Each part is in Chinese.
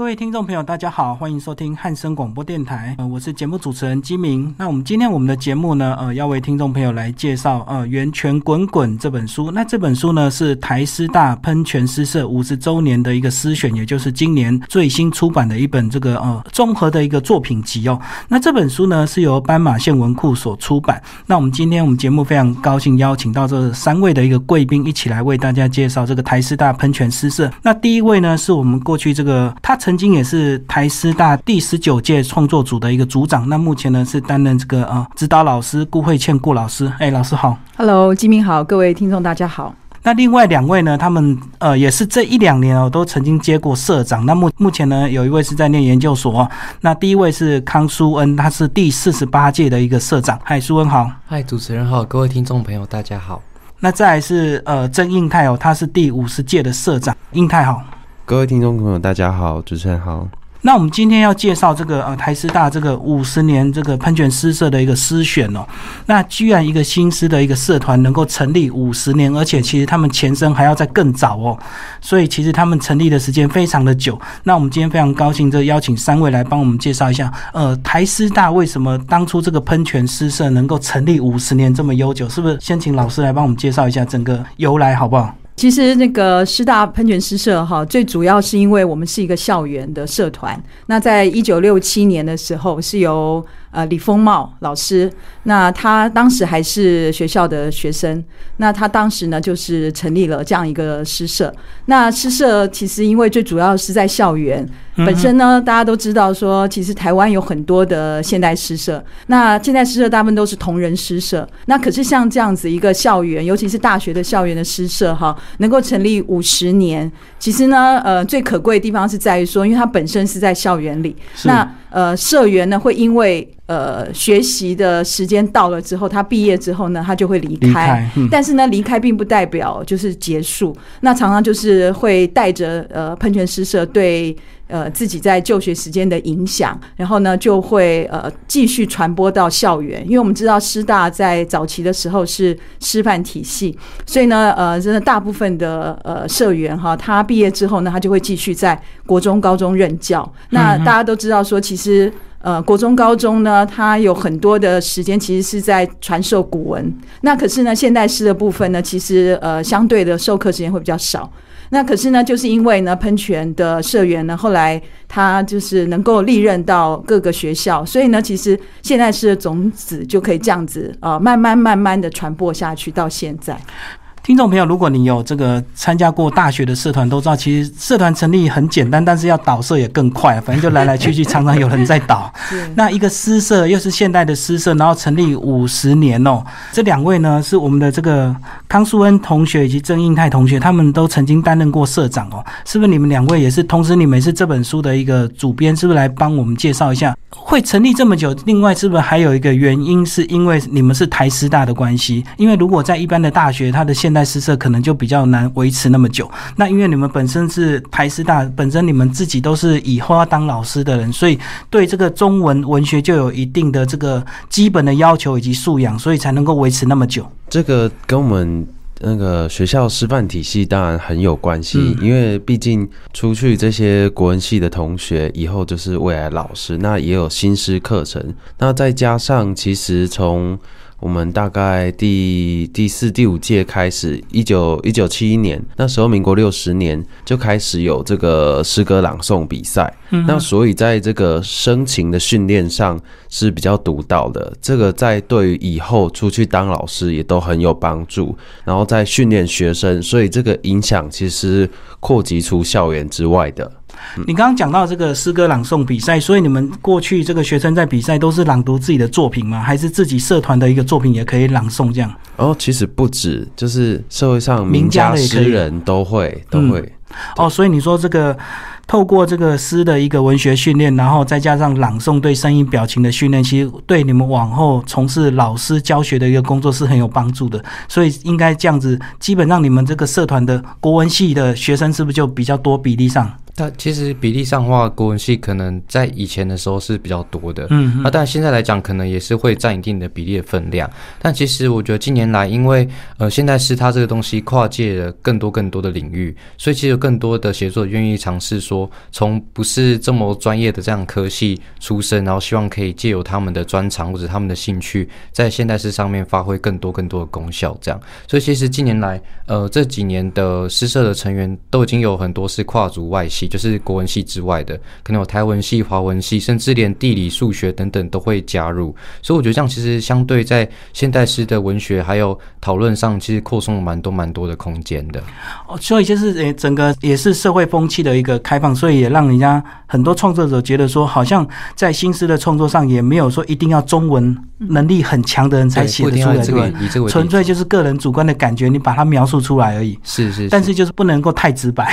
各位听众朋友，大家好，欢迎收听汉声广播电台。呃，我是节目主持人金明。那我们今天我们的节目呢，呃，要为听众朋友来介绍呃《源泉滚滚》这本书。那这本书呢，是台师大喷泉诗社五十周年的一个诗选，也就是今年最新出版的一本这个呃综合的一个作品集哦。那这本书呢，是由斑马线文库所出版。那我们今天我们节目非常高兴邀请到这三位的一个贵宾，一起来为大家介绍这个台师大喷泉诗社。那第一位呢，是我们过去这个他曾经也是台师大第十九届创作组的一个组长，那目前呢是担任这个呃指导老师顾慧倩顾老师。哎，老师好。Hello，金明好，各位听众大家好。那另外两位呢，他们呃也是这一两年哦都曾经接过社长。那目目前呢有一位是在念研究所、哦，那第一位是康舒恩，他是第四十八届的一个社长。嗨，淑恩好。嗨，主持人好，各位听众朋友大家好。那再来是呃曾印泰哦，他是第五十届的社长。印泰好。各位听众朋友，大家好，主持人好。那我们今天要介绍这个呃台师大这个五十年这个喷泉诗社的一个诗选哦。那居然一个新诗的一个社团能够成立五十年，而且其实他们前身还要再更早哦，所以其实他们成立的时间非常的久。那我们今天非常高兴，这邀请三位来帮我们介绍一下，呃，台师大为什么当初这个喷泉诗社能够成立五十年这么悠久？是不是先请老师来帮我们介绍一下整个由来，好不好？其实那个师大喷泉诗社哈，最主要是因为我们是一个校园的社团。那在一九六七年的时候，是由呃李丰茂老师，那他当时还是学校的学生，那他当时呢就是成立了这样一个诗社。那诗社其实因为最主要是在校园本身呢，大家都知道说，其实台湾有很多的现代诗社，那现代诗社大部分都是同人诗社。那可是像这样子一个校园，尤其是大学的校园的诗社哈，能够成立五十年，其实呢，呃，最可贵的地方是在于说，因为它本身是在校园里，那呃，社员呢会因为呃学习的时间到了之后，他毕业之后呢，他就会离开。离开，嗯，但是呢，离开并不代表就是结束。那常常就是会带着呃喷泉诗社对呃自己在就学时间的影响，然后呢就会呃继续传播到校园。因为我们知道师大在早期的时候是师范体系，所以呢呃真的大部分的呃社员哈，他毕业之后呢，他就会继续在国中、高中任教。那大家都知道说，其实。呃，国中、高中呢，它有很多的时间其实是在传授古文。那可是呢，现代诗的部分呢，其实呃相对的授课时间会比较少。那可是呢，就是因为呢，喷泉的社员呢，后来他就是能够历任到各个学校，所以呢，其实现代诗的种子就可以这样子呃，慢慢慢慢的传播下去到现在。听众朋友，如果你有这个参加过大学的社团，都知道其实社团成立很简单，但是要导社也更快，反正就来来去去，常常有人在导。那一个诗社又是现代的诗社，然后成立五十年哦。这两位呢是我们的这个康淑恩同学以及郑应泰同学，他们都曾经担任过社长哦。是不是你们两位也是？同时你们是这本书的一个主编，是不是来帮我们介绍一下？会成立这么久，另外是不是还有一个原因，是因为你们是台师大的关系？因为如果在一般的大学，它的现代诗社可能就比较难维持那么久。那因为你们本身是台师大，本身你们自己都是以后要当老师的人，所以对这个中文文学就有一定的这个基本的要求以及素养，所以才能够维持那么久。这个跟我们那个学校师范体系当然很有关系，嗯因为毕竟出去这些国文系的同学以后就是未来老师，那也有新师课程，那再加上其实从我们大概第第四、第五届开始，一九一九七一年那时候，民国六十年就开始有这个诗歌朗诵比赛。嗯那所以在这个声情的训练上是比较独到的，这个在对于以后出去当老师也都很有帮助。然后在训练学生，所以这个影响其实扩及出校园之外的。你刚刚讲到这个诗歌朗诵比赛，所以你们过去这个学生在比赛都是朗读自己的作品吗？还是自己社团的一个作品也可以朗诵这样？哦其实不止，就是社会上名名家诗人都会都嗯会。哦，所以你说这个透过这个诗的一个文学训练，然后再加上朗诵对声音表情的训练，其实对你们往后从事老师教学的一个工作是很有帮助的。所以应该这样子，基本上你们这个社团的国文系的学生是不是就比较多比例上？但其实比例上的话，国文系可能在以前的时候是比较多的，嗯那但现在来讲，可能也是会占一定的比例的分量。但其实我觉得近年来，因为呃现代诗它这个东西跨界了更多更多的领域，所以其实有更多的写作愿意尝试说从不是这么专业的这样科系出身，然后希望可以借由他们的专长或者他们的兴趣，在现代诗上面发挥更多更多的功效。这样，所以其实近年来，呃，这几年的诗社的成员都已经有很多是跨足外系，就是国文系之外的，可能有台文系、华文系，甚至连地理、数学等等都会加入。所以我觉得这样其实相对在现代诗的文学还有讨论上，其实扩充了蛮多蛮多的空间的。哦，所以就是诶，整个也是社会风气的一个开放，所以也让人家很多创作者觉得说，好像在新诗的创作上也没有说一定要中文能力很强的人才写得出来，对吧？纯粹就是个人主观的感觉，你把它描述出来而已。是是，但是就是不能够太直白。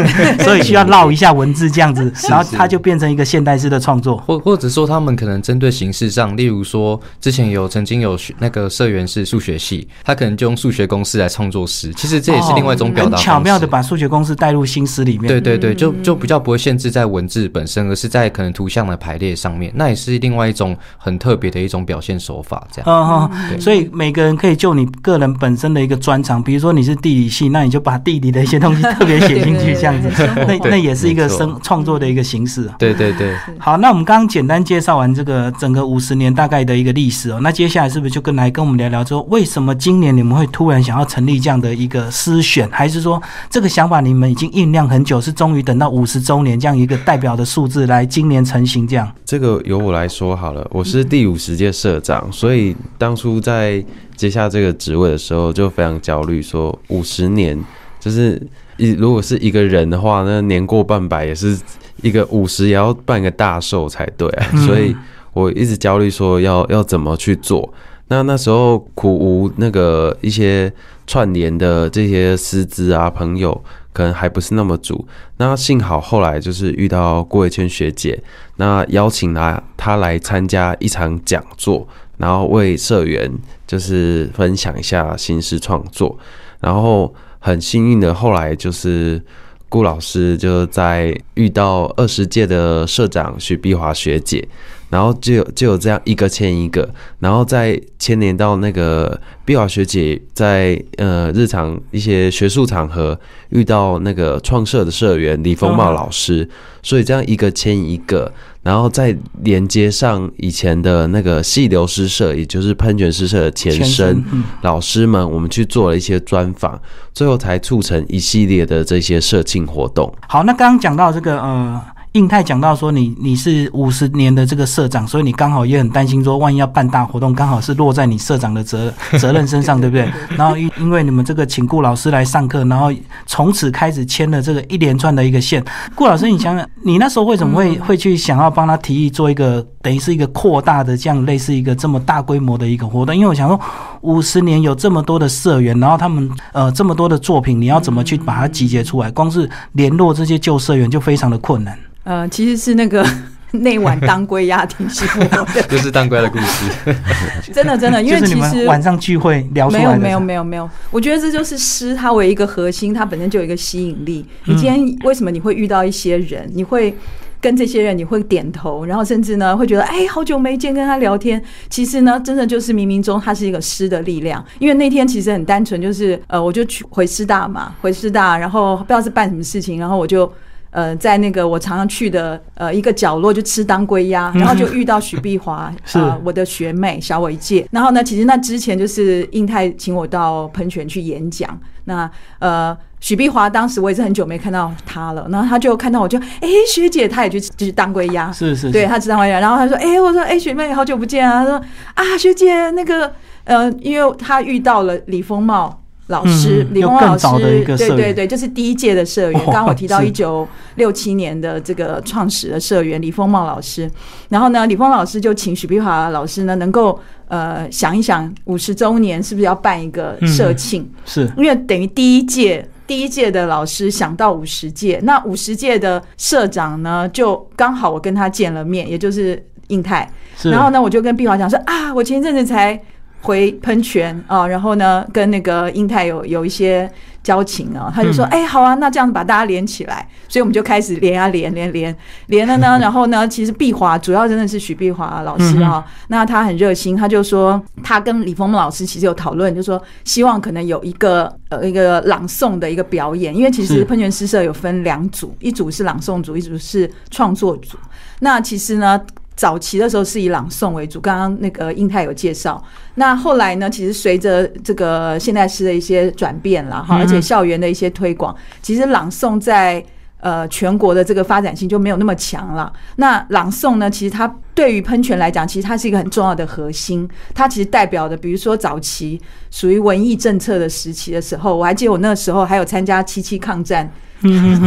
所以需要绕一下文字这样子，然后它就变成一个现代式的创作，或或者说他们可能针对形式上，例如说之前有曾经有那个社员是数学系，他可能就用数学公式来创作诗，其实这也是另外一种表达，巧妙的把数学公式带入新诗里面。对对对，就就比较不会限制在文字本身，而是在可能图像的排列上面，那也是另外一种很特别的一种表现手法。这样，嗯嗯，所以每个人可以就你个人本身的一个专长，比如说你是地理系，那你就把地理的一些东西特别写进去，这样子。那那也是一个生创作的一个形式。对对对。好，那我们刚刚简单介绍完这个整个五十年大概的一个历史哦，那接下来是不是就跟来跟我们聊聊说，为什么今年你们会突然想要成立这样的一个诗选？还是说这个想法你们已经酝酿很久，是终于等到五十周年这样一个代表的数字来今年成型？这样？这个由我来说好了，我是第五十届社长，所以当初在接下这个职位的时候就非常焦虑，说五十年就是。一如果是一个人的话，那年过半百也是一个五十也要办个大寿才对啊，所以我一直焦虑说要要怎么去做。那那时候苦无那个一些串联的这些师资啊朋友，可能还不是那么足。那幸好后来就是遇到郭伟谦学姐，那邀请他他来参加一场讲座，然后为社员就是分享一下新诗创作，然后。很幸运的，后来就是顾老师就在遇到二十届的社长许碧华学姐，然后就有就有这样一个牵一个，然后再牵连到那个碧华学姐在呃日常一些学术场合遇到那个创社的社员李丰茂老师，所以这样一个牵一个。然后再连接上以前的那个细流诗社，也就是喷泉诗社的前身老师们，我们去做了一些专访，最后才促成一系列的这些社庆活动。好，那刚刚讲到这个呃。印泰讲到说，你你是五十年的这个社长，所以你刚好也很担心说，万一要办大活动，刚好是落在你社长的责 责任身上，对不对？然后因因为你们这个请顾老师来上课，然后从此开始牵了这个一连串的一个线。顾老师，你想想，你那时候为什么会会去想要帮他提议做一个等于是一个扩大的这样类似一个这么大规模的一个活动？因为我想说，五十年有这么多的社员，然后他们呃这么多的作品，你要怎么去把它集结出来？光是联络这些旧社员就非常的困难。呃，其实是那个 那晚当归鸭挺醒我的，就是当归的故事。真的真的，因为其实晚上聚会聊没有没有没有没有，我觉得这就是诗，它为一个核心，它本身就有一个吸引力。你今天为什么你会遇到一些人，你会跟这些人你会点头，然后甚至呢会觉得哎，好久没见，跟他聊天。其实呢，真的就是冥冥中它是一个诗的力量。因为那天其实很单纯，就是呃，我就去回师大嘛，回师大，然后不知道是办什么事情，然后我就。呃，在那个我常常去的呃一个角落，就吃当归鸭，然后就遇到许碧华，啊，我的学妹，小我一届。然后呢，其实那之前就是印泰请我到喷泉去演讲。那呃，许碧华当时我也是很久没看到他了，然后他就看到我就，哎，学姐，他也去吃当归鸭，是是，对他吃当归鸭。然后他说，哎，我说，哎，学妹，好久不见啊。他说，啊，学姐，那个呃，因为他遇到了李丰茂。老师李峰老师，对对对，就是第一届的社员。刚刚我提到一九六七年的这个创始的社员李丰茂老师，然后呢，李峰老师就请许碧华老师呢，能够呃想一想五十周年是不是要办一个社庆？是因为等于第一届第一届的老师想到五十届，那五十届的社长呢，就刚好我跟他见了面，也就是印泰。然后呢，我就跟碧华讲说啊，我前一阵子才。回喷泉啊，然后呢，跟那个印泰有有一些交情啊，他就说，哎，好啊，那这样子把大家连起来，所以我们就开始连啊连连连连了呢，然后呢，其实碧华主要真的是许碧华老师啊，那他很热心，他就说他跟李峰老师其实有讨论，就说希望可能有一个呃一个朗诵的一个表演，因为其实喷泉诗社有分两组，一组是朗诵组，一组是创作组，那其实呢。早期的时候是以朗诵为主，刚刚那个英泰有介绍。那后来呢，其实随着这个现代诗的一些转变了哈，而且校园的一些推广，其实朗诵在呃全国的这个发展性就没有那么强了。那朗诵呢，其实它对于喷泉来讲，其实它是一个很重要的核心。它其实代表的，比如说早期属于文艺政策的时期的时候，我还记得我那时候还有参加七七抗战。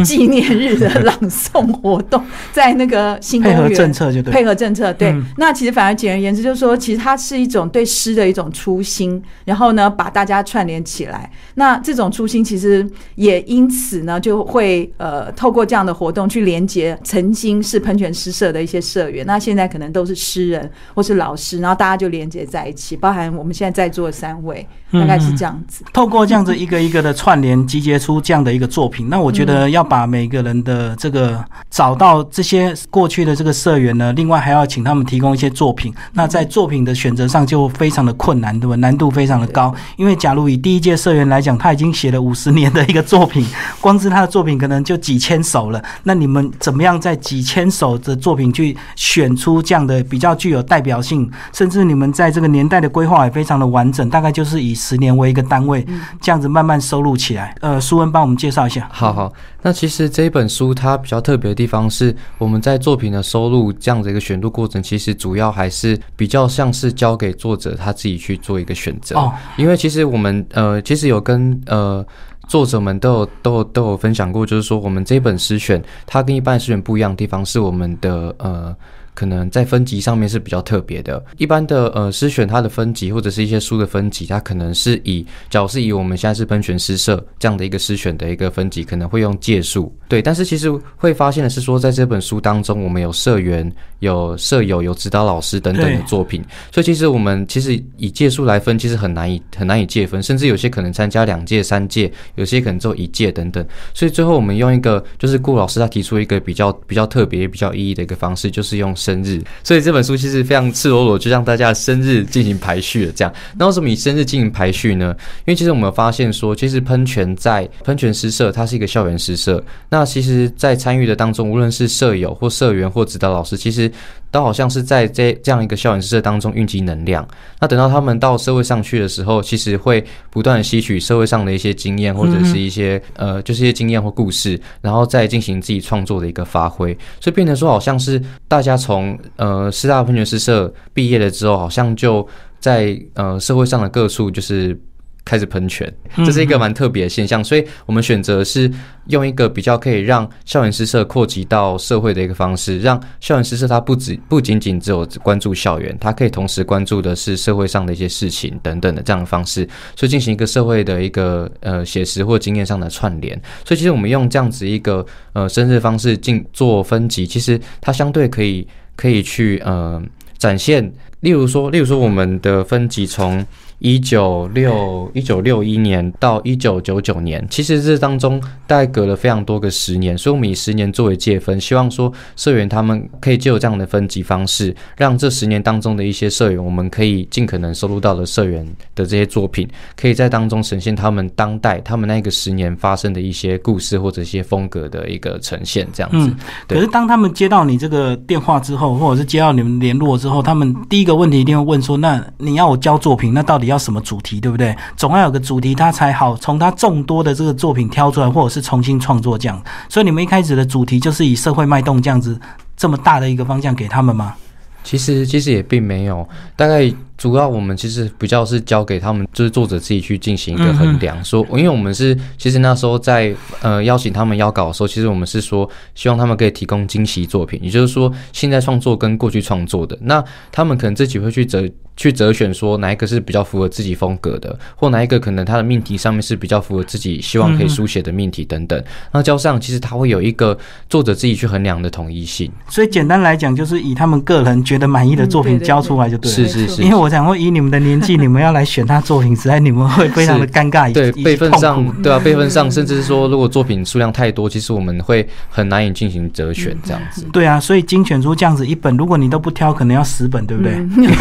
纪念日的朗诵活动，在那个新公园配合政策就对，配合政策对。那其实反而简而言之，就是说，其实它是一种对诗的一种初心，然后呢，把大家串联起来。那这种初心其实也因此呢，就会呃，透过这样的活动去连接曾经是喷泉诗社的一些社员，那现在可能都是诗人或是老师，然后大家就连接在一起，包含我们现在在座的三位，大概是这样子。透过这样子一个一个的串联，集结出这样的一个作品，那我觉得。的要把每个人的这个找到这些过去的这个社员呢，另外还要请他们提供一些作品。那在作品的选择上就非常的困难，对吧？难度非常的高。因为假如以第一届社员来讲，他已经写了五十年的一个作品，光是他的作品可能就几千首了。那你们怎么样在几千首的作品去选出这样的比较具有代表性？甚至你们在这个年代的规划也非常的完整，大概就是以十年为一个单位，这样子慢慢收录起来。呃，苏文帮我们介绍一下。好好。那其实这一本书它比较特别的地方是，我们在作品的收录这样的一个选录过程，其实主要还是比较像是交给作者他自己去做一个选择。哦，因为其实我们呃，其实有跟呃作者们都有都有都有分享过，就是说我们这本诗选它跟一般诗选不一样的地方是我们的呃。可能在分级上面是比较特别的。一般的呃诗选它的分级或者是一些书的分级，它可能是以，假如是以我们现在是喷泉诗社这样的一个诗选的一个分级，可能会用借数。对，但是其实会发现的是说，在这本书当中，我们有社员、有舍友、有指导老师等等的作品，所以其实我们其实以届数来分，其实很难以很难以界分，甚至有些可能参加两届、三届，有些可能只有一届等等。所以最后我们用一个就是顾老师他提出一个比较比较特别、比较意义的一个方式，就是用。生日，所以这本书其实非常赤裸裸，就让大家的生日进行排序了。这样，那为什么以生日进行排序呢？因为其实我们发现说，其实喷泉在喷泉诗社，它是一个校园诗社。那其实，在参与的当中，无论是舍友或社员或指导老师，其实。都好像是在这这样一个校园诗社当中蕴积能量。那等到他们到社会上去的时候，其实会不断的吸取社会上的一些经验，或者是一些呃，就是一些经验或故事，然后再进行自己创作的一个发挥。所以变成说，好像是大家从呃师大喷泉诗社毕业了之后，好像就在呃社会上的各处就是。开始喷泉，这是一个蛮特别的现象，所以我们选择是用一个比较可以让校园诗社扩及到社会的一个方式，让校园诗社它不止不仅仅只有关注校园，它可以同时关注的是社会上的一些事情等等的这样的方式，所以进行一个社会的一个呃写实或经验上的串联。所以其实我们用这样子一个呃生日方式进做分级，其实它相对可以可以去呃展现，例如说，例如说我们的分级从。一九六一九六一年到一九九九年，其实这当中大概隔了非常多个十年，所以我们以十年作为界分，希望说社员他们可以借由这样的分级方式，让这十年当中的一些社员，我们可以尽可能收录到的社员的这些作品，可以在当中呈现他们当代他们那个十年发生的一些故事或者一些风格的一个呈现，这样子。嗯，可是当他们接到你这个电话之后，或者是接到你们联络之后，他们第一个问题一定会问说：那你要我交作品，那到底？要什么主题，对不对？总要有个主题，他才好从他众多的这个作品挑出来，或者是重新创作这样。所以你们一开始的主题就是以社会脉动这样子这么大的一个方向给他们吗？其实其实也并没有，大概。主要我们其实比较是交给他们，就是作者自己去进行一个衡量。说，因为我们是其实那时候在呃邀请他们邀稿的时候，其实我们是说希望他们可以提供惊喜作品，也就是说现在创作跟过去创作的，那他们可能自己会去择去择选说哪一个是比较符合自己风格的，或哪一个可能他的命题上面是比较符合自己希望可以书写的命题等等。那交上其实他会有一个作者自己去衡量的统一性。所以简单来讲，就是以他们个人觉得满意的作品交出来就对了。是是是，因为我。我想说，以你们的年纪，你们要来选他作品，实在你们会非常的尴尬。对辈分上，对啊，辈分上，甚至是说，如果作品数量太多，其实我们会很难以进行择选这样子。对啊，所以精选出这样子一本，如果你都不挑，可能要十本，对不对？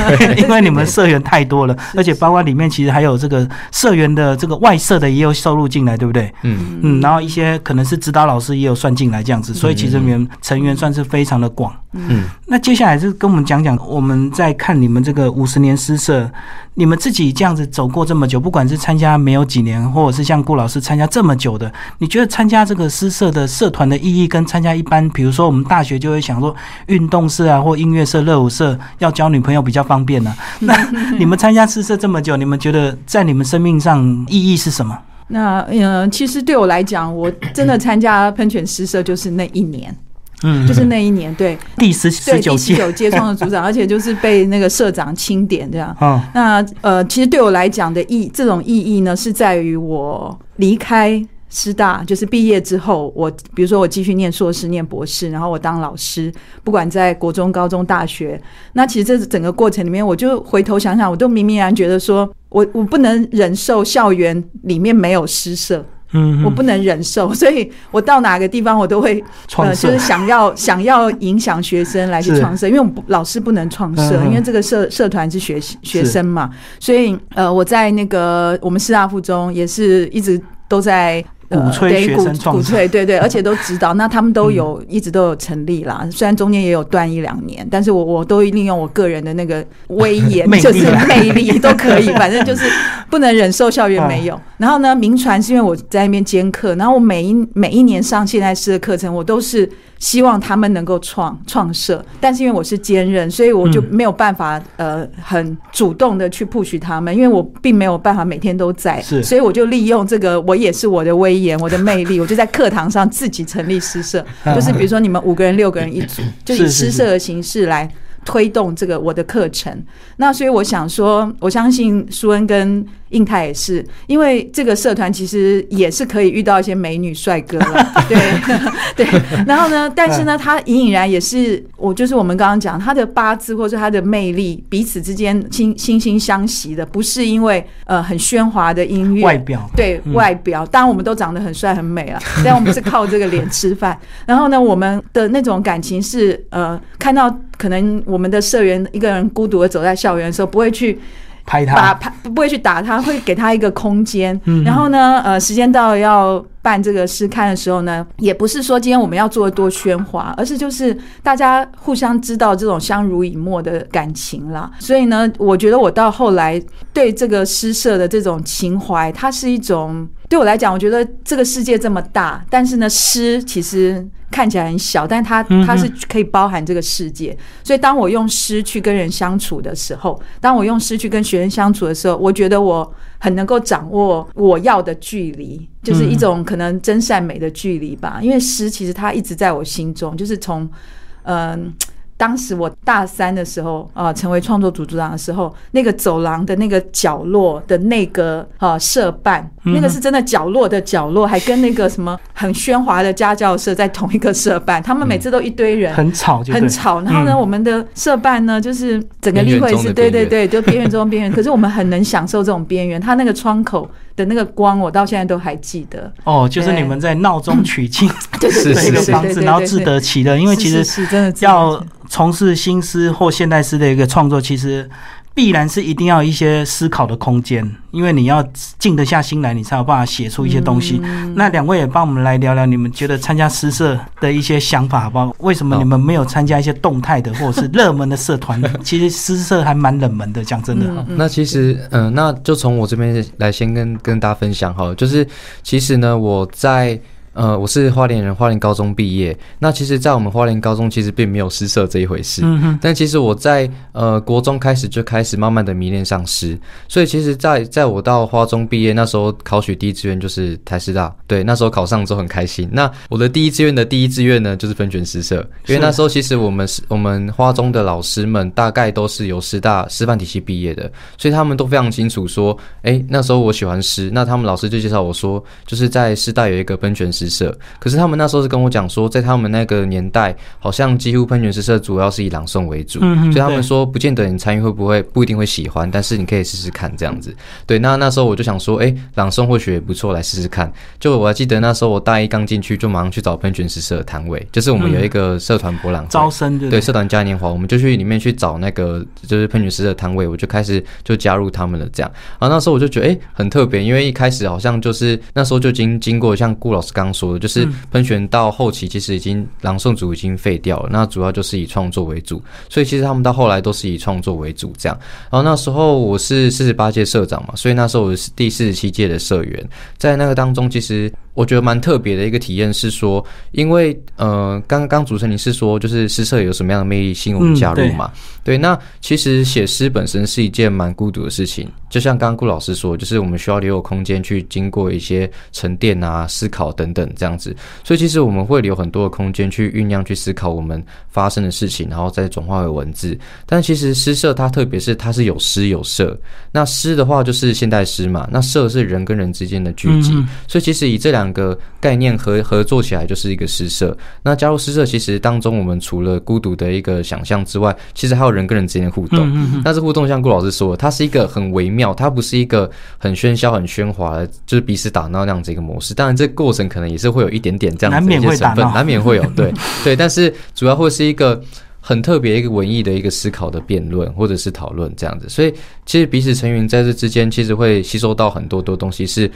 因为你们社员太多了，而且包括里面其实还有这个社员的这个外社的也有收入进来，对不对？嗯嗯，然后一些可能是指导老师也有算进来这样子，所以其实你们成员算是非常的广。嗯，那接下来就跟我们讲讲，我们在看你们这个五十年诗社，你们自己这样子走过这么久，不管是参加没有几年，或者是像顾老师参加这么久的，你觉得参加这个诗社的社团的意义，跟参加一般，比如说我们大学就会想说运动社啊，或音乐社、热舞社要交女朋友比较方便呢？那你们参加诗社这么久，你们觉得在你们生命上意义是什么？那嗯，其实对我来讲，我真的参加喷泉诗社就是那一年。嗯，就是那一年，对第十十九届创的组长，而且就是被那个社长钦点这样。嗯，那呃，其实对我来讲的意，这种意义呢，是在于我离开师大，就是毕业之后，我比如说我继续念硕士、念博士，然后我当老师，不管在国中、高中、大学，那其实这整个过程里面，我就回头想想，我都明明然觉得说，我我不能忍受校园里面没有诗社。嗯，我不能忍受，所以我到哪个地方我都会呃，就是想要 想要影响学生来去创设，因为我们老师不能创设，因为这个社社团是学学生嘛，所以呃，我在那个我们师大附中也是一直都在。鼓吹学生创鼓吹对对，而且都指导，那他们都有一直都有成立啦。虽然中间也有断一两年，但是我我都利用我个人的那个威 严，就是魅力都可以，反正就是不能忍受校园没有。然后呢，名传是因为我在那边兼课，然后我每一每一年上现代诗的课程，我都是。希望他们能够创创设，但是因为我是兼任，所以我就没有办法呃很主动的去 push 他们，因为我并没有办法每天都在，是，所以我就利用这个，我也是我的威严，我的魅力，我就在课堂上自己成立诗社，就是比如说你们五个人、六个人一组，就以诗社的形式来。推动这个我的课程，那所以我想说，我相信舒恩跟印泰也是，因为这个社团其实也是可以遇到一些美女帅哥了，对 对。然后呢，但是呢，他隐隐然也是我，就是我们刚刚讲他的八字或者他的魅力，彼此之间惺惺惺相惜的，不是因为呃很喧哗的音乐外表，对外表，当然我们都长得很帅很美啊，但我们是靠这个脸吃饭。然后呢，我们的那种感情是呃看到可能我。我们的社员一个人孤独的走在校园的时候，不会去拍他，拍不会去打他，会给他一个空间。然后呢，呃，时间到了要办这个试刊的时候呢，也不是说今天我们要做的多喧哗，而是就是大家互相知道这种相濡以沫的感情啦。所以呢，我觉得我到后来对这个诗社的这种情怀，它是一种。对我来讲，我觉得这个世界这么大，但是呢，诗其实看起来很小，但它它是可以包含这个世界。所以，当我用诗去跟人相处的时候，当我用诗去跟学生相处的时候，我觉得我很能够掌握我要的距离，就是一种可能真善美的距离吧。因为诗其实它一直在我心中，就是从嗯。当时我大三的时候啊，成为创作组组长的时候，那个走廊的那个角落的那个啊社办，那个是真的角落的角落，还跟那个什么很喧哗的家教社在同一个社办，他们每次都一堆人，很吵就，很吵。然后呢，我们的社办呢，就是整个例会是对对对，就边缘中的边缘。可是我们很能享受这种边缘，他那个窗口的那个光，我到现在都还记得。哦，就是你们在闹中取静 对一个房子，然后自得其乐，因为其实是真的要。从事新诗或现代诗的一个创作，其实必然是一定要一些思考的空间，因为你要静得下心来，你才有办法写出一些东西。那两位也帮我们来聊聊，你们觉得参加诗社的一些想法，好不好？为什么你们没有参加一些动态的或者是热门的社团？其实诗社还蛮冷门的，讲真的。那其实，嗯，那就从我这边来先跟跟大家分享哈，就是其实呢，我在。呃，我是花莲人，花莲高中毕业。那其实，在我们花莲高中，其实并没有诗社这一回事。嗯哼。但其实我在呃国中开始就开始慢慢的迷恋上诗，所以其实，在在我到花中毕业那时候，考取第一志愿就是台师大。对，那时候考上之后很开心。那我的第一志愿的第一志愿呢，就是分权诗社，因为那时候其实我们是我们花中的老师们大概都是由师大师范体系毕业的，所以他们都非常清楚说，哎，那时候我喜欢诗，那他们老师就介绍我说，就是在师大有一个分权诗。诗社。可是他们那时候是跟我讲说，在他们那个年代，好像几乎喷泉诗社主要是以朗诵为主，所以他们说不见得你参与会不会不一定会喜欢，但是你可以试试看这样子。对，那那时候我就想说，哎，朗诵或许也不错，来试试看。就我还记得那时候我大一刚进去，就马上去找喷泉诗社的摊位，就是我们有一个社团博览招生对社团嘉年华，我们就去里面去找那个就是喷泉诗社摊位，我就开始就加入他们了这样。然后那时候我就觉得哎很特别，因为一开始好像就是那时候就经经过像顾老师刚刚说的，就是喷泉到后期其实已经朗诵组已经废掉了，那主要就是以创作为主，所以其实他们到后来都是以创作为主这样。然后那时候我是四十八届社长嘛，所以那时候我是第四十七届的社员，在那个当中其实。我觉得蛮特别的一个体验是说，因为呃，刚刚主持人你是说，就是诗社有什么样的魅力吸引我们加入嘛？对，那其实写诗本身是一件蛮孤独的事情，就像刚刚顾老师说，就是我们需要留有空间去经过一些沉淀啊、思考等等这样子，所以其实我们会留很多的空间去酝酿、去思考我们发生的事情，然后再转化为文字。但其实诗社它特别是它是有诗有社，那诗的话就是现代诗嘛，那社是人跟人之间的聚集，所以其实以这两。个概念合合作起来就是一个诗社。那加入诗社，其实当中我们除了孤独的一个想象之外，其实还有人跟人之间的互动。但是互动像顾老师说，它是一个很微妙，它不是一个很喧嚣、很喧哗的，就是彼此打闹那样子一个模式。当然，这个过程可能也是会有一点点这样子一些成分，难免会有。对对，但是主要会是一个很特别一个文艺的一个思考的辩论或者是讨论这样子。所以，其实彼此成员在这之间，其实会吸收到很多多东西是。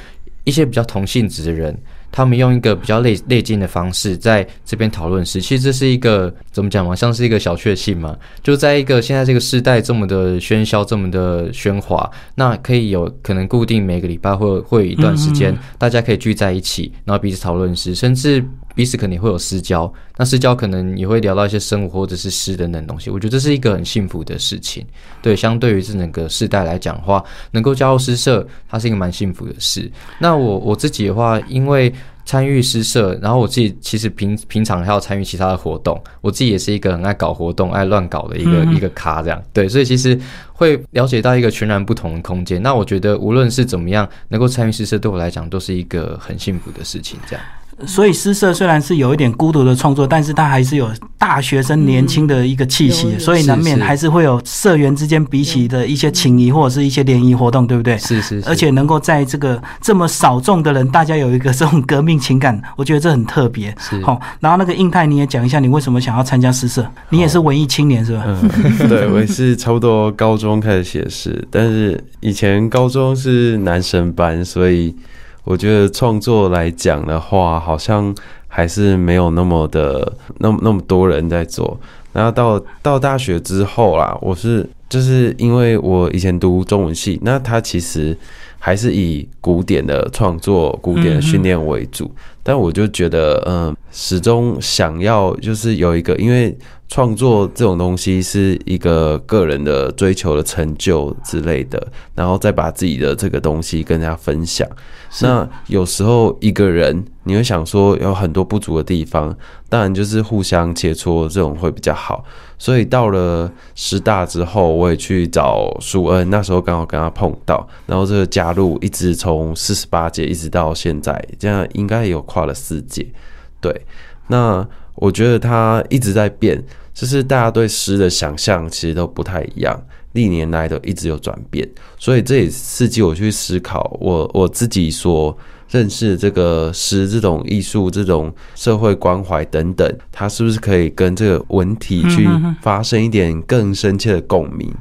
一些比较同性质的人，他们用一个比较类类近的方式在这边讨论时，其实这是一个怎么讲嘛？像是一个小确幸嘛？就在一个现在这个时代这么的喧嚣，这么的喧哗，那可以有可能固定每个礼拜会会有一段时间，大家可以聚在一起，然后彼此讨论时，甚至。彼此肯定会有私交，那私交可能也会聊到一些生活或者是诗等等东西。我觉得这是一个很幸福的事情。对，相对于这整个世代来讲的话，能够加入诗社，它是一个蛮幸福的事。那我我自己的话，因为参与诗社，然后我自己其实平平常还要参与其他的活动，我自己也是一个很爱搞活动、爱乱搞的一个一个咖，这样对，所以其实会了解到一个全然不同的空间。那我觉得无论是怎么样，能够参与诗社，对我来讲都是一个很幸福的事情，这样。所以诗社虽然是有一点孤独的创作，但是它还是有大学生年轻的一个气息，所以难免还是会有社员之间比起的一些情谊或者是一些联谊活动，对不对？是是。而且能够在这个这么少众的人，大家有一个这种革命情感，我觉得这很特别。是。好，然后那个印泰你也讲一下，你为什么想要参加诗社？你也是文艺青年是吧？嗯，对，我也是差不多高中开始写诗，但是以前高中是男生班，所以。我觉得创作来讲的话，好像还是没有那么的那么那么多人在做。然后到到大学之后啦，我是就是因为我以前读中文系，那他其实还是以古典的创作、古典的训练为主。但我就觉得，嗯，始终想要就是有一个，因为创作这种东西是一个个人的追求的成就之类的，然后再把自己的这个东西跟大家分享。那有时候一个人你会想说有很多不足的地方，当然就是互相切磋这种会比较好。所以到了师大之后，我也去找舒恩，那时候刚好跟他碰到，然后这个加入一直从四十八届一直到现在，这样应该有跨了四届。对，那我觉得他一直在变，就是大家对诗的想象其实都不太一样。历年来都一直有转变，所以这也刺激我去思考，我我自己所认识这个诗、这种艺术、这种社会关怀等等，它是不是可以跟这个文体去发生一点更深切的共鸣？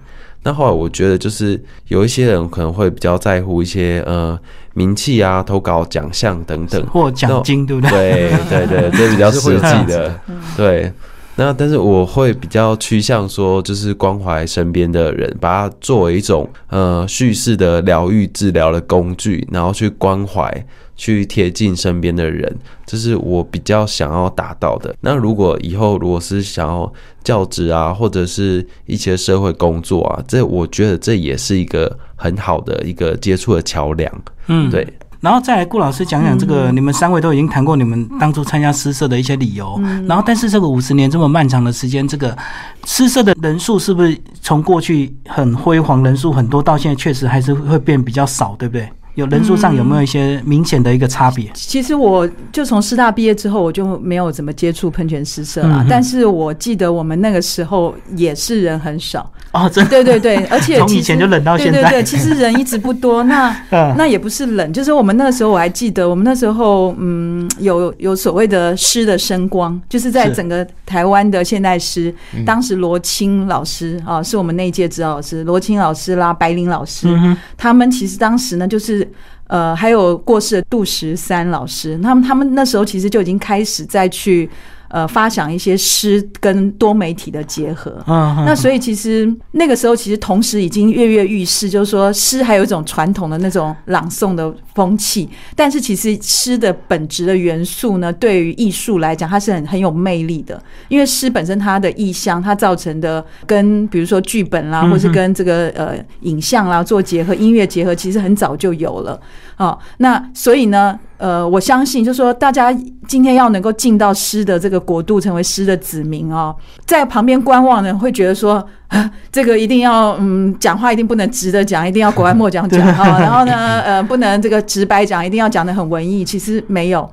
那后来我觉得，就是有一些人可能会比较在乎一些呃名气啊、投稿奖项等等，或奖金，对不对？对对对，这比较 实际的，对。那但是我会比较趋向说，就是关怀身边的人，把它作为一种呃叙事的疗愈治疗的工具，然后去关怀、去贴近身边的人，这是我比较想要达到的。那如果以后如果是想要教职啊，或者是一些社会工作啊，这我觉得这也是一个很好的一个接触的桥梁。嗯，对。然后再来顾老师讲讲这个，你们三位都已经谈过你们当初参加诗社的一些理由。然后，但是这个五十年这么漫长的时间，这个诗社的人数是不是从过去很辉煌、人数很多，到现在确实还是会变比较少，对不对？有人数上有没有一些明显的一个差别？其实我就从师大毕业之后，我就没有怎么接触喷泉诗社啦。但是我记得我们那个时候也是人很少哦，真对对对，而且从以前就冷到现在，对对对，其实人一直不多。那那也不是冷，就是我们那个时候我还记得，我们那时候嗯有有所谓的诗的声光，就是在整个台湾的现代诗，当时罗青老师啊是我们那一届指导老师，罗青老师啦，白灵老师，他们其实当时呢就是。呃，还有过世的杜十三老师，他们他们那时候其实就已经开始在去。呃，发想一些诗跟多媒体的结合，那所以其实那个时候其实同时已经跃跃欲试，就是说诗还有一种传统的那种朗诵的风气，但是其实诗的本质的元素呢，对于艺术来讲，它是很很有魅力的，因为诗本身它的意象，它造成的跟比如说剧本啦，或是跟这个呃影像啦做结合，音乐结合，其实很早就有了。哦，那所以呢，呃，我相信，就是说，大家今天要能够进到诗的这个国度，成为诗的子民哦，在旁边观望的人会觉得说，这个一定要，嗯，讲话一定不能直的讲，一定要拐弯抹角讲啊，然后呢，呃，不能这个直白讲，一定要讲的很文艺，其实没有。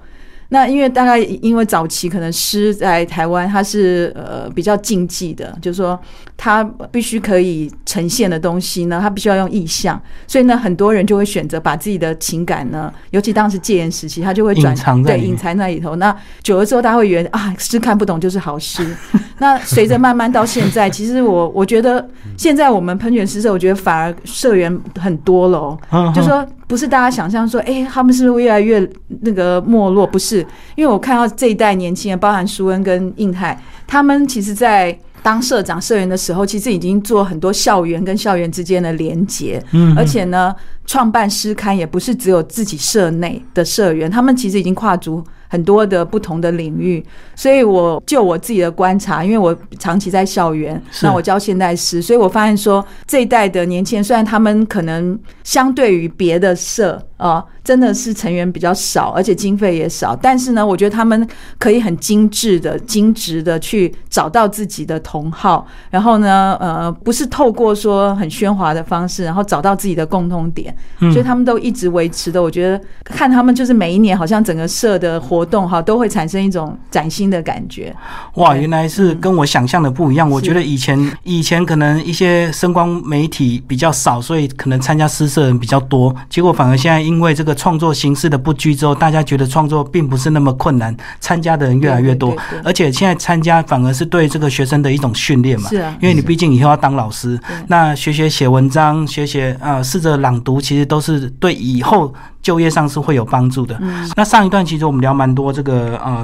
那因为大概因为早期可能诗在台湾它是呃比较禁忌的，就是说它必须可以呈现的东西呢，他必须要用意象，所以呢很多人就会选择把自己的情感呢，尤其当时戒严时期，他就会转对隐藏在里头。那久了之后，大家会觉得啊是看不懂就是好诗。那随着慢慢到现在，其实我我觉得现在我们喷泉诗社，我觉得反而社员很多了，就说。不是大家想象说，哎，他们是不是越来越那个没落？不是，因为我看到这一代年轻人，包含舒恩跟印泰，他们其实，在当社长、社员的时候，其实已经做很多校园跟校园之间的连结。嗯，而且呢，创办诗刊也不是只有自己社内的社员，他们其实已经跨足。很多的不同的领域，所以我就我自己的观察，因为我长期在校园，那我教现代诗，所以我发现说这一代的年轻人，虽然他们可能相对于别的社啊。真的是成员比较少，而且经费也少。但是呢，我觉得他们可以很精致的、精致的去找到自己的同好，然后呢，呃，不是透过说很喧哗的方式，然后找到自己的共通点。所以他们都一直维持的。我觉得看他们就是每一年好像整个社的活动哈，都会产生一种崭新的感觉。哇，原来是跟我想象的不一样。我觉得以前以前可能一些声光媒体比较少，所以可能参加诗社人比较多。结果反而现在因为这个。创作形式的不拘之后，大家觉得创作并不是那么困难，参加的人越来越多，而且现在参加反而是对这个学生的一种训练嘛。是啊，因为你毕竟以后要当老师，那学学写文章，学学呃，试着朗读，其实都是对以后。就业上是会有帮助的。那上一段其实我们聊蛮多这个呃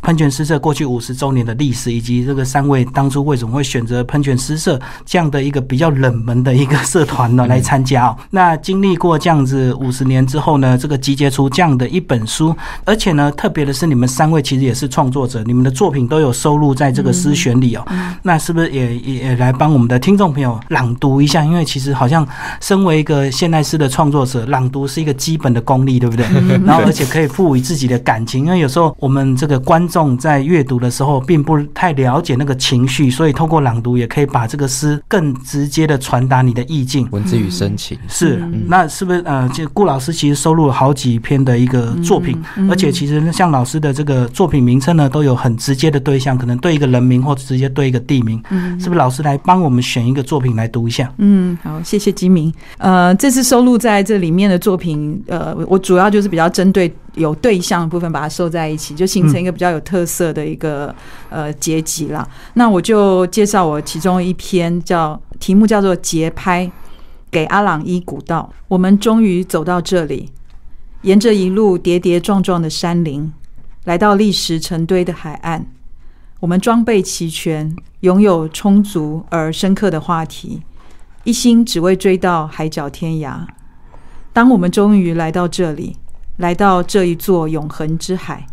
喷泉诗社过去五十周年的历史，以及这个三位当初为什么会选择喷泉诗社这样的一个比较冷门的一个社团呢来参加哦。那经历过这样子五十年之后呢，这个集结出这样的一本书，而且呢特别的是你们三位其实也是创作者，你们的作品都有收录在这个诗选里哦。那是不是也也来帮我们的听众朋友朗读一下？因为其实好像身为一个现代诗的创作者，朗读是一个基本的。功力对不对？然后而且可以赋予自己的感情，因为有时候我们这个观众在阅读的时候并不太了解那个情绪，所以透过朗读也可以把这个诗更直接的传达你的意境。文字与深情是，那是不是呃，就顾老师其实收录了好几篇的一个作品，而且其实像老师的这个作品名称呢，都有很直接的对象，可能对一个人名或者直接对一个地名。嗯，是不是老师来帮我们选一个作品来读一下？嗯，好，谢谢金明。呃，这次收录在这里面的作品，呃。我主要就是比较针对有对象的部分，把它收在一起，就形成一个比较有特色的一个呃结集啦。那我就介绍我其中一篇，叫题目叫做《节拍》，给阿朗伊古道。我们终于走到这里，沿着一路跌跌撞撞的山林，来到砾石成堆的海岸。我们装备齐全，拥有充足而深刻的话题，一心只为追到海角天涯。当我们终于来到这里，来到这一座永恒之海，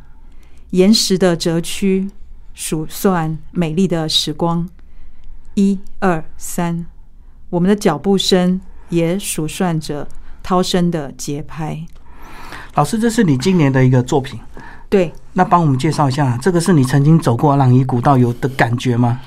岩石的折曲，数算美丽的时光，一二三，我们的脚步声也数算着涛声的节拍。老师，这是你今年的一个作品，对？那帮我们介绍一下，这个是你曾经走过朗伊古道有的感觉吗？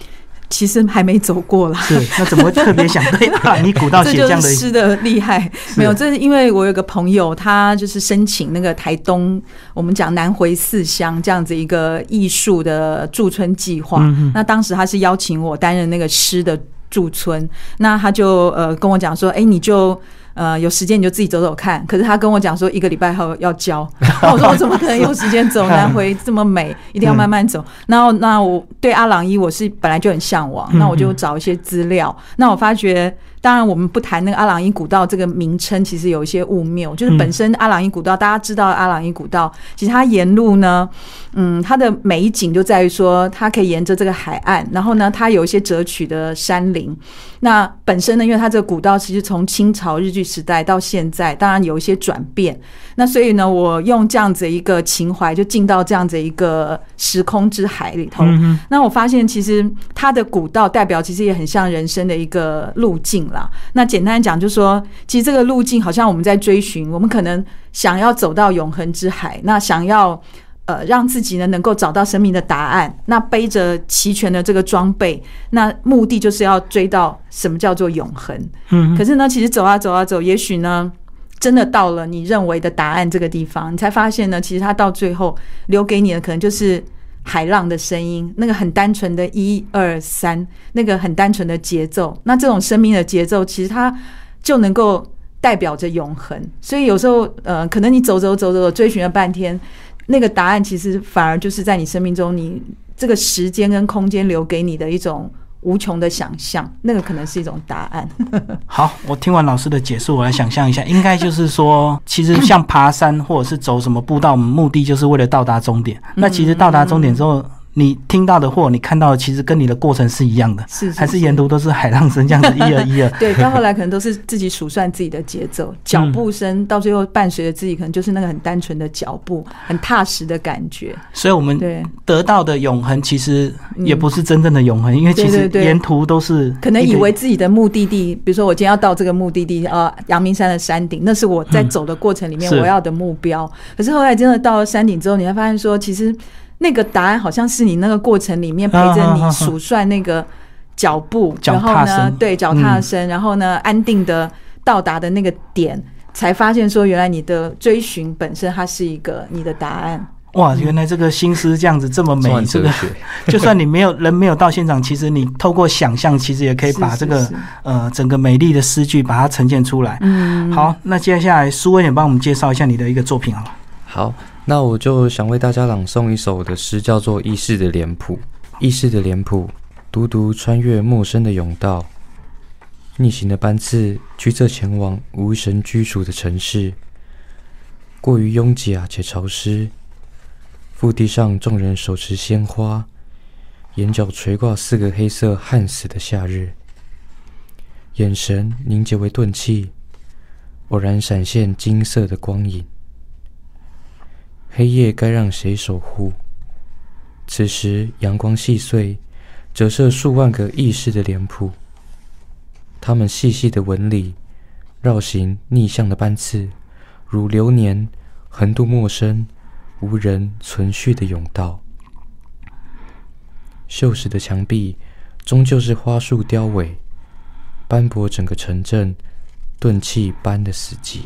其实还没走过啦。是，那怎么会特别想对阿朗伊古道写这样的？诗的厉害没有？这是因为我有个朋友，他就是申请那个台东，我们讲南回四乡这样子一个艺术的驻村计划。那当时他是邀请我担任那个诗的驻村，那他就呃跟我讲说，哎，你就。呃，有时间你就自己走走看。可是他跟我讲说，一个礼拜后要交。我说我怎么可能有时间走南回这么美？一定要慢慢走。然后，那我对阿朗伊我是本来就很向往，那我就找一些资料。那我发觉。当然，我们不谈那个阿朗伊古道这个名称，其实有一些误谬。就是本身阿朗伊古道，大家知道阿朗伊古道，其实它沿路呢，嗯，它的美景就在于说，它可以沿着这个海岸，然后呢，它有一些折曲的山林。那本身呢，因为它这个古道其实从清朝日据时代到现在，当然有一些转变。那所以呢，我用这样子一个情怀，就进到这样子一个时空之海里头。那我发现，其实它的古道代表，其实也很像人生的一个路径啦。那简单讲，就是说，其实这个路径好像我们在追寻，我们可能想要走到永恒之海，那想要呃让自己呢能够找到生命的答案，那背着齐全的这个装备，那目的就是要追到什么叫做永恒。嗯，可是呢，其实走啊走啊走，也许呢。真的到了你认为的答案这个地方，你才发现呢，其实它到最后留给你的可能就是海浪的声音，那个很单纯的一二三，那个很单纯的节奏。那这种生命的节奏，其实它就能够代表着永恒。所以有时候，呃，可能你走走走走，追寻了半天，那个答案其实反而就是在你生命中，你这个时间跟空间留给你的一种。无穷的想象，那个可能是一种答案。好，我听完老师的解释，我来想象一下，应该就是说，其实像爬山或者是走什么步道，目的就是为了到达终点。那其实到达终点之后。你听到的或你看到的，其实跟你的过程是一样的，是还是沿途都是海浪声这样子一二一二。对，到后来可能都是自己数算自己的节奏，脚步声到最后伴随着自己，可能就是那个很单纯的脚步，很踏实的感觉。所以，我们得到的永恒其实也不是真正的永恒，因为其实沿途都是可能以为自己的目的地，比如说我今天要到这个目的地，呃，阳明山的山顶，那是我在走的过程里面我要的目标。可是后来真的到了山顶之后，你会发现说，其实。那个答案好像是你那个过程里面陪着你数算那个脚步，然后呢，对脚踏声，然后呢，安定的到达的那个点，才发现说，原来你的追寻本身它是一个你的答案。哇，原来这个心思这样子这么美，这个 就算你没有人没有到现场，其实你透过想象，其实也可以把这个呃整个美丽的诗句把它呈现出来。嗯，好，那接下来苏文也帮我们介绍一下你的一个作品好了。好。那我就想为大家朗诵一首我的诗，叫做《意识的脸谱》。意识的脸谱，独独穿越陌生的甬道，逆行的班次，驱策前往无神居住的城市。过于拥挤啊，且潮湿。腹地上众人手持鲜花，眼角垂挂四个黑色焊死的夏日，眼神凝结为钝器，偶然闪现金色的光影。黑夜该让谁守护？此时阳光细碎，折射数万个意识的脸谱。它们细细的纹理，绕行逆向的班次，如流年横渡陌生、无人存续的甬道。锈蚀的墙壁，终究是花树凋萎，斑驳整个城镇，钝器般的死寂。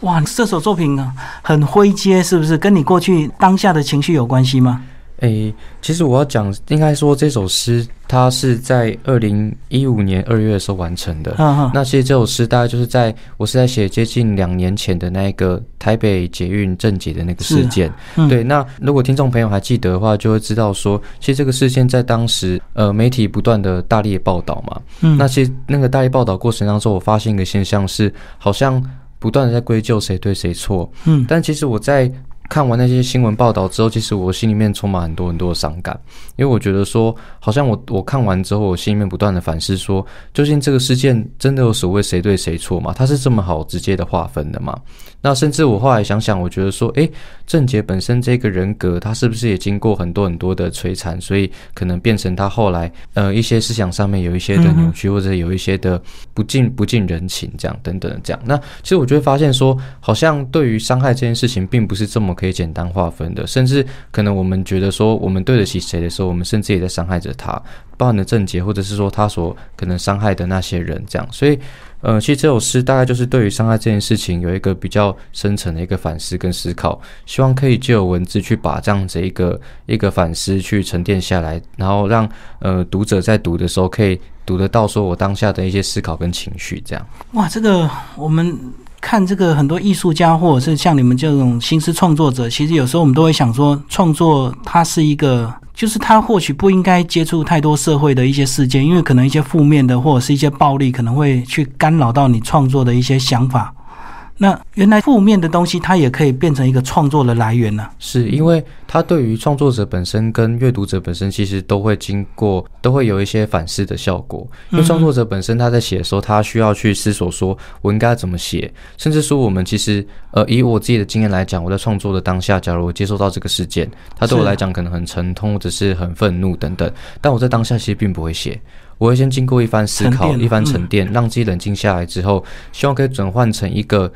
哇，这首作品呢很灰阶，是不是？跟你过去当下的情绪有关系吗？诶，其实我要讲，应该说这首诗它是在二零一五年二月的时候完成的。那其实这首诗大概就是在我是在写接近两年前的那个台北捷运正解的那个事件。对，那如果听众朋友还记得的话，就会知道说，其实这个事件在当时呃媒体不断的大力报道嘛。嗯，那其实那个大力报道过程当中，我发现一个现象是，好像。不断的在归咎谁对谁错，嗯，但其实我在看完那些新闻报道之后，其实我心里面充满很多很多的伤感，因为我觉得说，好像我我看完之后，我心里面不断的反思说，究竟这个事件真的有所谓谁对谁错吗？它是这么好直接的划分的吗？那甚至我后来想想，我觉得说，诶，郑杰本身这个人格，他是不是也经过很多很多的摧残，所以可能变成他后来呃一些思想上面有一些的扭曲，或者有一些的不近不近人情这样等等这样。那其实我就会发现说，好像对于伤害这件事情，并不是这么可以简单划分的，甚至可能我们觉得说我们对得起谁的时候，我们甚至也在伤害着他，包含的症结，或者是说他所可能伤害的那些人，这样。所以，呃，其实这首诗大概就是对于伤害这件事情有一个比较深层的一个反思跟思考，希望可以借由文字去把这样子一个一个反思去沉淀下来，然后让呃读者在读的时候可以读得到说我当下的一些思考跟情绪，这样。哇，这个我们。看这个很多艺术家，或者是像你们这种新诗创作者，其实有时候我们都会想说，创作它是一个，就是他或许不应该接触太多社会的一些事件，因为可能一些负面的或者是一些暴力，可能会去干扰到你创作的一些想法。那原来负面的东西，它也可以变成一个创作的来源呢？是因为它对于创作者本身跟阅读者本身，其实都会经过，都会有一些反思的效果。因为创作者本身他在写的时候，他需要去思索说，我应该怎么写，甚至说我们其实，呃，以我自己的经验来讲，我在创作的当下，假如我接受到这个事件，它对我来讲可能很沉痛，或者是很愤怒等等，但我在当下其实并不会写。我会先经过一番思考、一番沉淀，让自己冷静下来之后，希望可以转换成一个。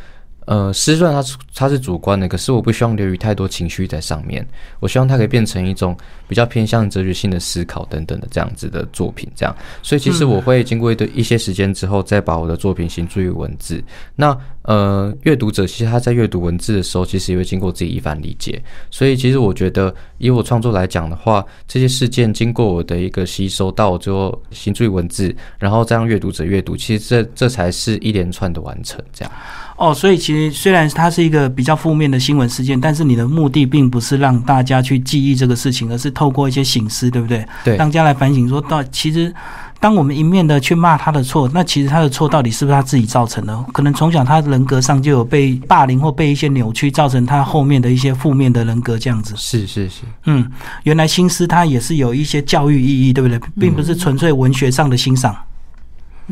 呃，诗算它它是主观的，可是我不希望留于太多情绪在上面。我希望它可以变成一种比较偏向哲学性的思考等等的这样子的作品，这样。所以其实我会经过一段一些时间之后，再把我的作品形注于文字。那呃，阅读者其实他在阅读文字的时候，其实也会经过自己一番理解。所以其实我觉得，以我创作来讲的话，这些事件经过我的一个吸收，到最后形注于文字，然后再让阅读者阅读，其实这这才是一连串的完成，这样。哦，所以其实虽然它是一个比较负面的新闻事件，但是你的目的并不是让大家去记忆这个事情，而是透过一些醒思，对不对？对，大家来反省，说到其实，当我们一面的去骂他的错，那其实他的错到底是不是他自己造成的？可能从小他人格上就有被霸凌或被一些扭曲，造成他后面的一些负面的人格这样子。是是是，嗯，原来心思他也是有一些教育意义，对不对？并不是纯粹文学上的欣赏。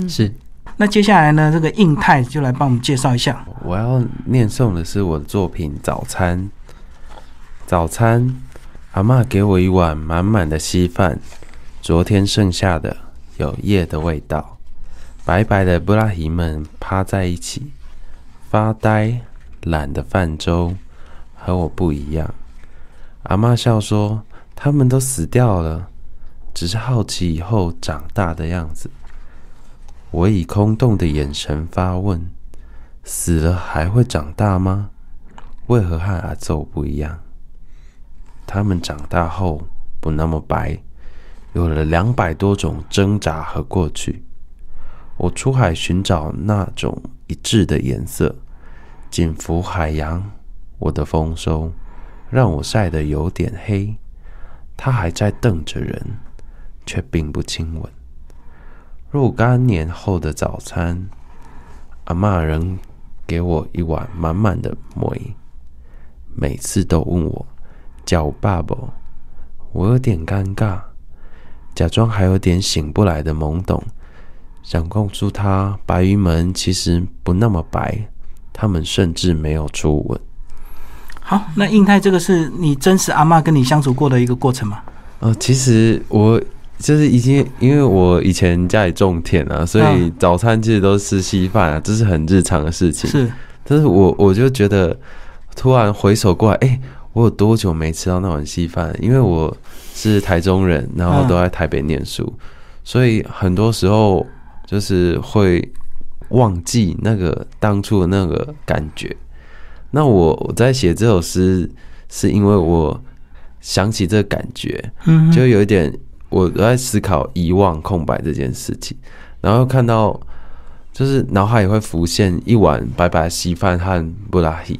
是。那接下来呢？这个印太就来帮我们介绍一下。我要念诵的是我的作品《早餐》。早餐，阿妈给我一碗满满的稀饭，昨天剩下的有叶的味道。白白的布拉提们趴在一起发呆，懒得泛舟和我不一样。阿妈笑说：“他们都死掉了，只是好奇以后长大的样子。”我以空洞的眼神发问：“死了还会长大吗？为何和阿奏不一样？他们长大后不那么白，有了两百多种挣扎和过去。我出海寻找那种一致的颜色，紧扶海洋。我的丰收让我晒得有点黑。他还在瞪着人，却并不亲吻。”若干年后的早餐，阿妈仍给我一碗满满的梅，每次都问我叫爸爸。我有点尴尬，假装还有点醒不来的懵懂，想告诉他白鱼们其实不那么白，他们甚至没有初吻。好，那印太这个是你真实阿妈跟你相处过的一个过程吗？呃，其实我。就是已经，因为我以前家里种田啊，所以早餐其实都是稀饭啊，这是很日常的事情。是，但是我我就觉得，突然回首过来，哎，我有多久没吃到那碗稀饭？因为我是台中人，然后都在台北念书，所以很多时候就是会忘记那个当初的那个感觉。那我我在写这首诗，是因为我想起这个感觉，嗯，就有一点。我在思考遗忘空白这件事情，然后看到就是脑海也会浮现一碗白白稀饭和布拉希，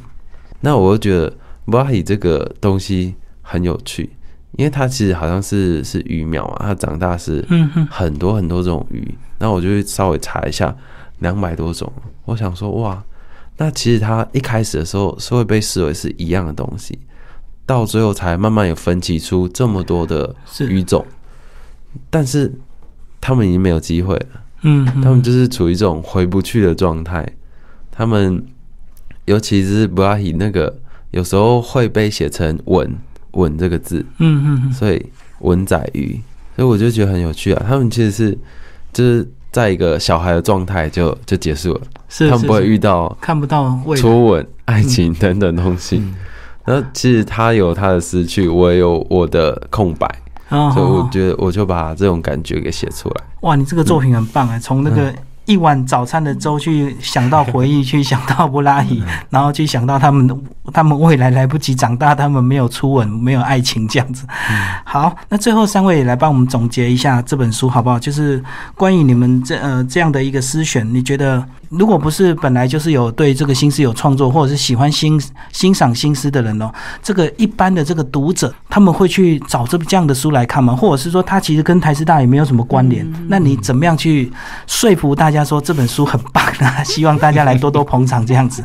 那我就觉得布拉希这个东西很有趣，因为它其实好像是是鱼苗啊，它长大是很多很多种鱼，那我就稍微查一下两百多种，我想说哇，那其实它一开始的时候是会被视为是一样的东西，到最后才慢慢有分歧出这么多的鱼种。但是他们已经没有机会了，嗯，他们就是处于一种回不去的状态。他们尤其是布拉希那个，有时候会被写成“吻吻”这个字，嗯嗯，所以“吻仔鱼”，所以我就觉得很有趣啊。他们其实是就是在一个小孩的状态就就结束了，是他们不会遇到看不到初吻、爱情等等东西。那其实他有他的失去，我也有我的空白，哦所以我觉得我就把这种感觉给写出来。哇，你这个作品很棒哎，从那个一碗早餐的粥去想到回忆，去想到布拉伊，然后去想到他们他们未来来不及长大，他们没有初吻，没有爱情这样子。好，那最后三位也来帮我们总结一下这本书好不好？就是关于你们这呃这样的一个思选，你觉得如果不是本来就是有对这个新诗有创作，或者是喜欢欣欣赏新诗的人哦，这个一般的这个读者他们会去找这这样的书来看吗？或者是说他其实跟台师大也没有什么关联？那你怎么样去说服大家说这本书很棒啊？希望大家来多多捧场这样子。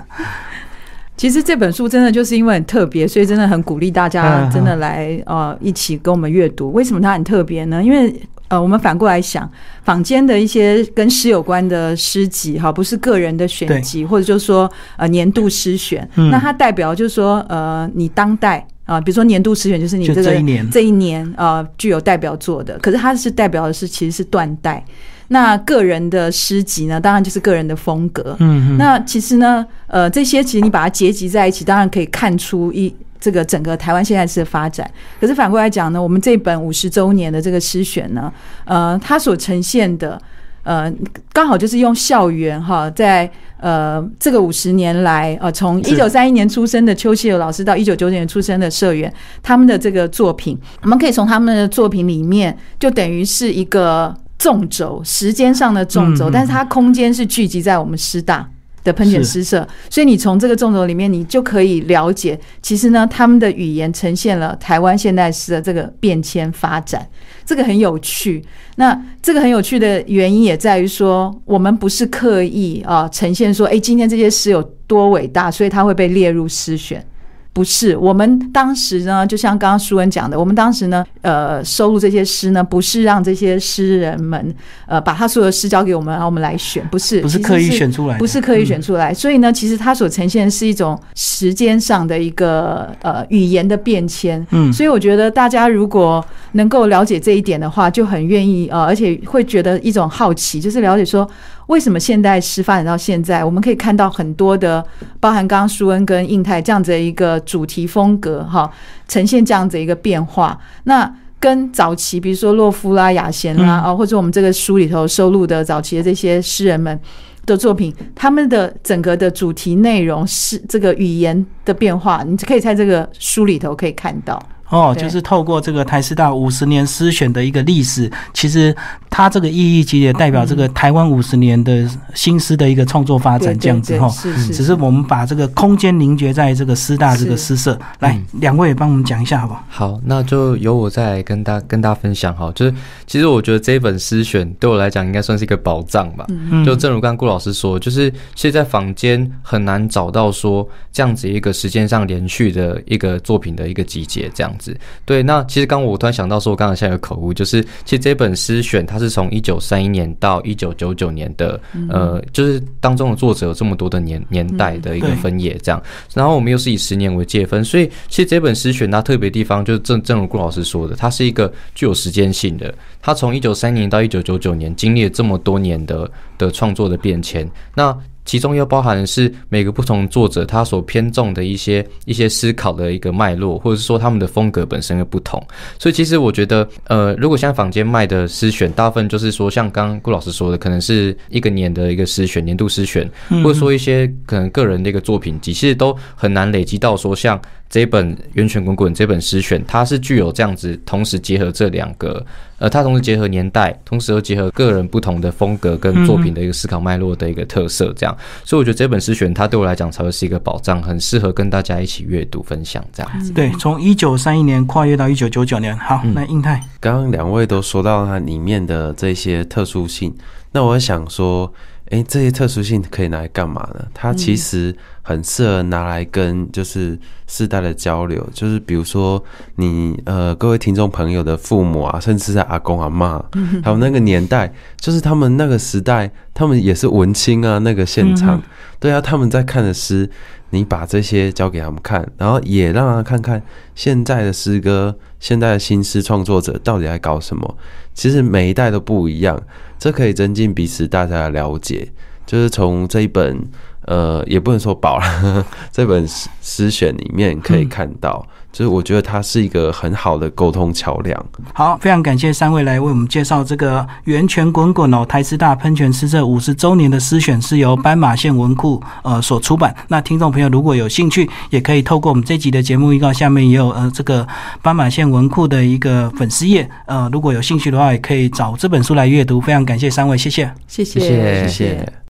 其实这本书真的就是因为很特别，所以真的很鼓励大家嗯真的来呃一起跟我们阅读。为什么它很特别呢？因为呃，我们反过来想，坊间的一些跟诗有关的诗集，哈，不是个人的选集，或者就是说呃年度诗选，嗯那它代表就是说呃你当代。啊，比如说年度诗选就是你就这个这一年啊呃具有代表作的，可是它是代表的是其实是断代。那个人的诗集呢，当然就是个人的风格。嗯那其实呢，呃，这些其实你把它结集在一起，当然可以看出一这个整个台湾现在诗的发展。可是反过来讲呢，我们这本五十周年的这个诗选呢，呃，它所呈现的。呃，刚好就是用校园哈，在呃这个五十年来，呃，从一九三一年出生的邱希友老师到一九九九年出生的社员，他们的这个作品，我们可以从他们的作品里面，就等于是一个纵轴，时间上的纵轴，但是它空间是聚集在我们师大。的喷泉诗社，所以你从这个纵轴里面，你就可以了解，其实呢，他们的语言呈现了台湾现代诗的这个变迁发展，这个很有趣。那这个很有趣的原因也在于说，我们不是刻意啊、呈现说，哎，今天这些诗有多伟大，所以它会被列入诗选。不是，我们当时呢，就像刚刚舒文讲的，我们当时呢，呃，收录这些诗呢，不是让这些诗人们，呃，把他所有的诗交给我们，然后我们来选，不是，不是刻意选出来，不是刻意选出来，所以呢，其实它所呈现的是一种时间上的一个呃语言的变迁。嗯所以我觉得大家如果能够了解这一点的话，就很愿意呃，而且会觉得一种好奇，就是了解说为什么现代诗发展到现在，我们可以看到很多的，包含刚刚舒恩跟印泰这样子的一个主题风格哈，呈现这样子一个变化。那跟早期，比如说洛夫啦、雅贤啦，啊、或者我们这个书里头收录的早期的这些诗人们的作品，他们的整个的主题内容是这个语言的变化，你可以在这个书里头可以看到。哦，就是透过这个台师大五十年诗选的一个历史，其实它这个意义其实也代表这个台湾五十年的新诗的一个创作发展，这样子哈。对是是，只是我们把这个空间凝结在这个师大这个诗社，来嗯两位也帮我们讲一下好不好？好，那就由我再来跟大跟大家分享哈，就是其实我觉得这一本诗选对我来讲应该算是一个宝藏吧。嗯就正如刚刚顾老师说，就是其实，在坊间很难找到说这样子一个时间上连续的一个作品的一个集结，这样子。对，那其实刚我突然想到说，我刚刚现在有口误，就是其实这本诗选它是从一九三一年到一九九九年的，呃，就是当中的作者有这么多的年年代的一个分野，这样。然后我们又是以十年为界分，所以其实这本诗选它特别地方，就是正正如顾老师说的，它是一个具有时间性的。它从一九三年到一九九九年，经历了这么多年的的创作的变迁，那。其中又包含的是每个不同作者他所偏重的一些一些思考的一个脉络，或者是说他们的风格本身的不同。所以其实我觉得，呃，如果现在坊间卖的诗选，大部分就是说像刚刚顾老师说的，可能是一个年的一个诗选，年度诗选，或者说一些可能个人的一个作品集，其实都很难累积到说像这本《源泉滚滚》这本诗选，它是具有这样子同时结合这两个，呃，它同时结合年代，同时又结合个人不同的风格跟作品的一个思考脉络的一个特色，这样。所以我觉得这本诗选它对我来讲才会是一个保障，很适合跟大家一起阅读分享这样子。对，从一九三一年跨越到一九九九年。好，那印泰，刚刚两位都说到它里面的这些特殊性，那我想说，诶，这些特殊性可以拿来干嘛呢？它其实很适合拿来跟就是世代的交流，就是比如说你呃各位听众朋友的父母啊，甚至是阿公阿妈，还有那个年代，就是他们那个时代，他们也是文青啊，那个现场，对啊，他们在看的诗，你把这些交给他们看，然后也让他看看现在的诗歌，现在的新诗创作者到底在搞什么。其实每一代都不一样，这可以增进彼此大家的了解。就是从这一本呃，也不能说宝了，这本诗诗选里面可以看到，就是我觉得它是一个很好的沟通桥梁。好，非常感谢三位来为我们介绍这个“源泉滚滚”哦，台师大喷泉诗社五十周年的诗选是由斑马线文库呃所出版。那听众朋友如果有兴趣，也可以透过我们这集的节目预告下面也有呃这个斑马线文库的一个粉丝页，呃如果有兴趣的话，也可以找这本书来阅读。非常感谢三位，谢谢，谢谢谢谢谢。